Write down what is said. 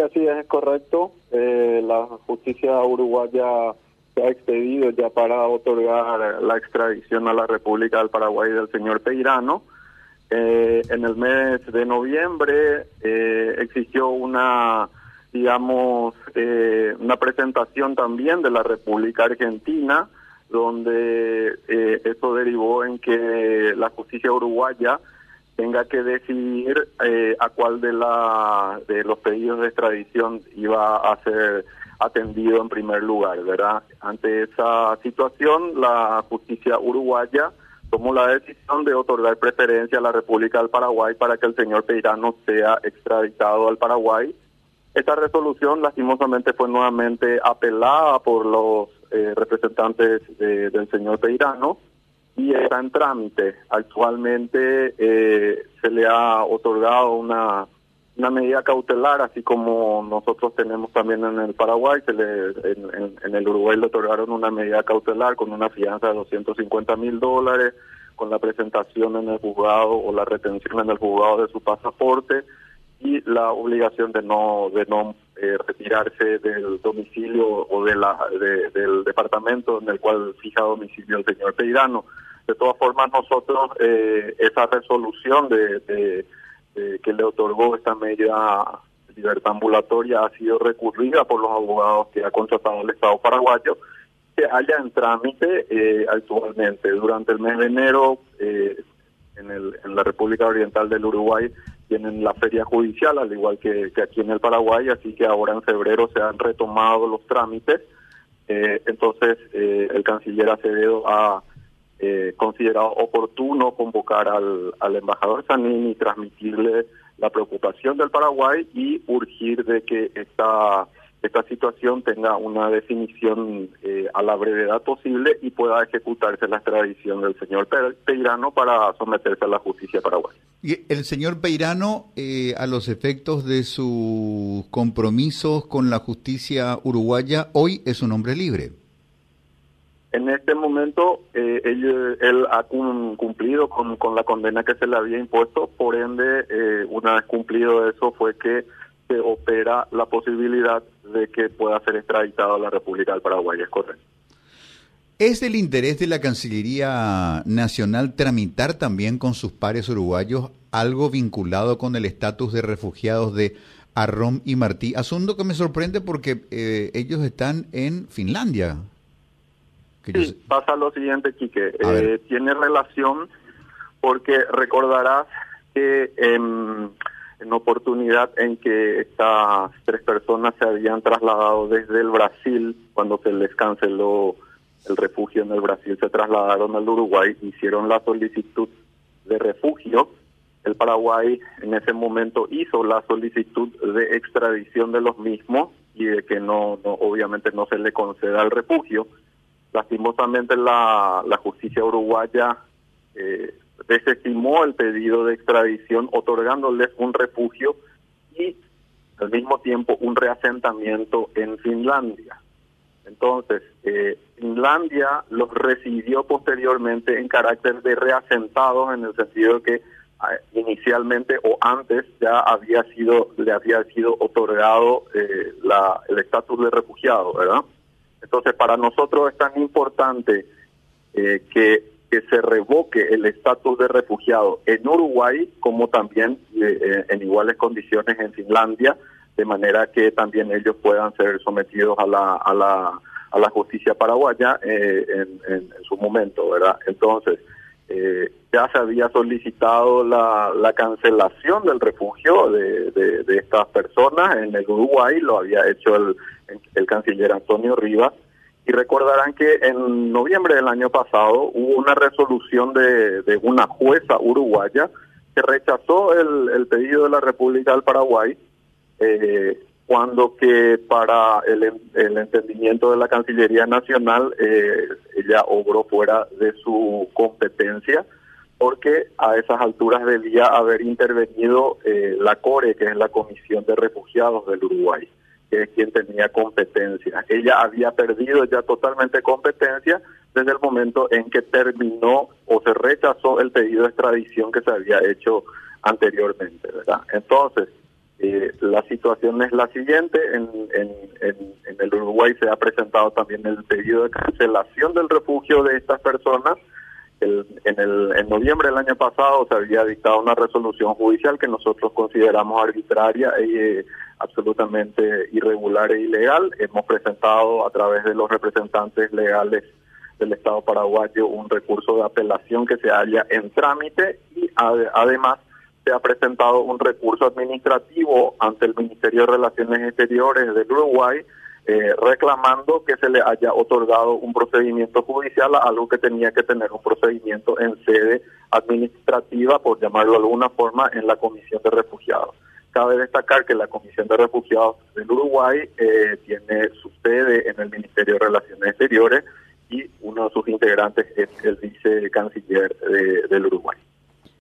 así es, correcto. Eh, la justicia uruguaya se ha expedido ya para otorgar la extradición a la República del Paraguay del señor Peirano. Eh, en el mes de noviembre eh, existió una, digamos, eh, una presentación también de la República Argentina, donde eh, eso derivó en que la justicia uruguaya tenga que decidir eh, a cuál de, la, de los pedidos de extradición iba a ser atendido en primer lugar, ¿verdad? Ante esa situación, la justicia uruguaya tomó la decisión de otorgar preferencia a la República del Paraguay para que el señor Peirano sea extraditado al Paraguay. Esta resolución lastimosamente fue nuevamente apelada por los eh, representantes del señor Peirano y está en trámite. Actualmente eh, se le ha otorgado una una medida cautelar, así como nosotros tenemos también en el Paraguay, se le, en, el Uruguay le otorgaron una medida cautelar con una fianza de 250 mil dólares, con la presentación en el juzgado o la retención en el juzgado de su pasaporte y la obligación de no de no eh, retirarse del domicilio o de la del departamento en el cual fija domicilio el señor Peirano. De todas formas, nosotros eh, esa resolución de eh, que le otorgó esta medida de libertad ambulatoria ha sido recurrida por los abogados que ha contratado el Estado paraguayo, que haya en trámite eh, actualmente. Durante el mes de enero, eh, en, el, en la República Oriental del Uruguay, tienen la feria judicial, al igual que, aquí en el Paraguay, así que ahora en febrero se han retomado los trámites. entonces, el canciller Acevedo ha eh, considerado oportuno convocar al, al embajador Sanín y transmitirle la preocupación del Paraguay y urgir de que esta esta situación tenga una definición eh, a la brevedad posible y pueda ejecutarse la extradición del señor Peirano para someterse a la justicia paraguaya. Y el señor Peirano, eh, a los efectos de sus compromisos con la justicia uruguaya, hoy es un hombre libre. En este momento eh, él, ha cumplido con, con, la condena que se le había impuesto, por ende, eh, una vez cumplido eso fue que se opera la posibilidad de que pueda ser extraditado a la República del Paraguay, es correcto. ¿Es del interés de la Cancillería Nacional tramitar también con sus pares uruguayos algo vinculado con el estatus de refugiados de Arrom y Martí? Asunto que me sorprende porque eh, ellos están en Finlandia, Sí, pasa lo siguiente, Quique. Eh, tiene relación porque recordarás que en, en oportunidad en que estas tres personas se habían trasladado desde el Brasil, cuando se les canceló el refugio en el Brasil, se trasladaron al Uruguay, hicieron la solicitud de refugio. El Paraguay en ese momento hizo la solicitud de extradición de los mismos y de que no, no obviamente no se le conceda el refugio Lastimosamente la, la justicia uruguaya eh, desestimó el pedido de extradición otorgándoles un refugio y al mismo tiempo un reasentamiento en Finlandia. Entonces, eh, Finlandia los recibió posteriormente en carácter de reasentados en el sentido que ah, inicialmente o antes ya había sido le había sido otorgado eh, la, el estatus de refugiado, ¿verdad? Entonces, para nosotros es tan importante eh, que, que se revoque el estatus de refugiado en Uruguay como también eh, eh, en iguales condiciones en Finlandia, de manera que también ellos puedan ser sometidos a la, a la, a la justicia paraguaya en, en, su momento, ¿verdad? Entonces, ya se había solicitado la, la cancelación del refugio de, de, estas personas. En el Uruguay, lo había hecho el, el canciller Antonio Rivas, y recordarán que en noviembre del año pasado hubo una resolución de, de una jueza uruguaya que rechazó el, el, pedido de la República del Paraguay, eh, cuando que para el, el, entendimiento de la Cancillería Nacional eh, ella obró fuera de su porque a esas alturas debía haber intervenido eh, la CORE, que es la Comisión de Refugiados del Uruguay que es quien tenía competencia. Ella había perdido ya totalmente competencia desde el momento en que terminó o se rechazó el pedido de extradición que se había hecho anteriormente, ¿verdad? Entonces, Eh, la situación es la siguiente, en, en, el Uruguay se ha presentado también el pedido de cancelación del refugio de estas personas. En, el, en noviembre del año pasado se había dictado una resolución judicial que nosotros consideramos arbitraria e absolutamente irregular e ilegal. Hemos presentado a través de los representantes legales del Estado paraguayo un recurso de apelación que se halla en trámite y además se ha presentado un recurso administrativo ante el Ministerio de Relaciones Exteriores del Uruguay eh, reclamando que se le haya otorgado un procedimiento judicial a algo que tenía que tener un procedimiento en sede administrativa, por llamarlo de alguna forma, en la Comisión de Refugiados. Cabe destacar que la Comisión de Refugiados del Uruguay eh, tiene su sede en el Ministerio de Relaciones Exteriores y uno de sus integrantes es el vicecanciller del Uruguay.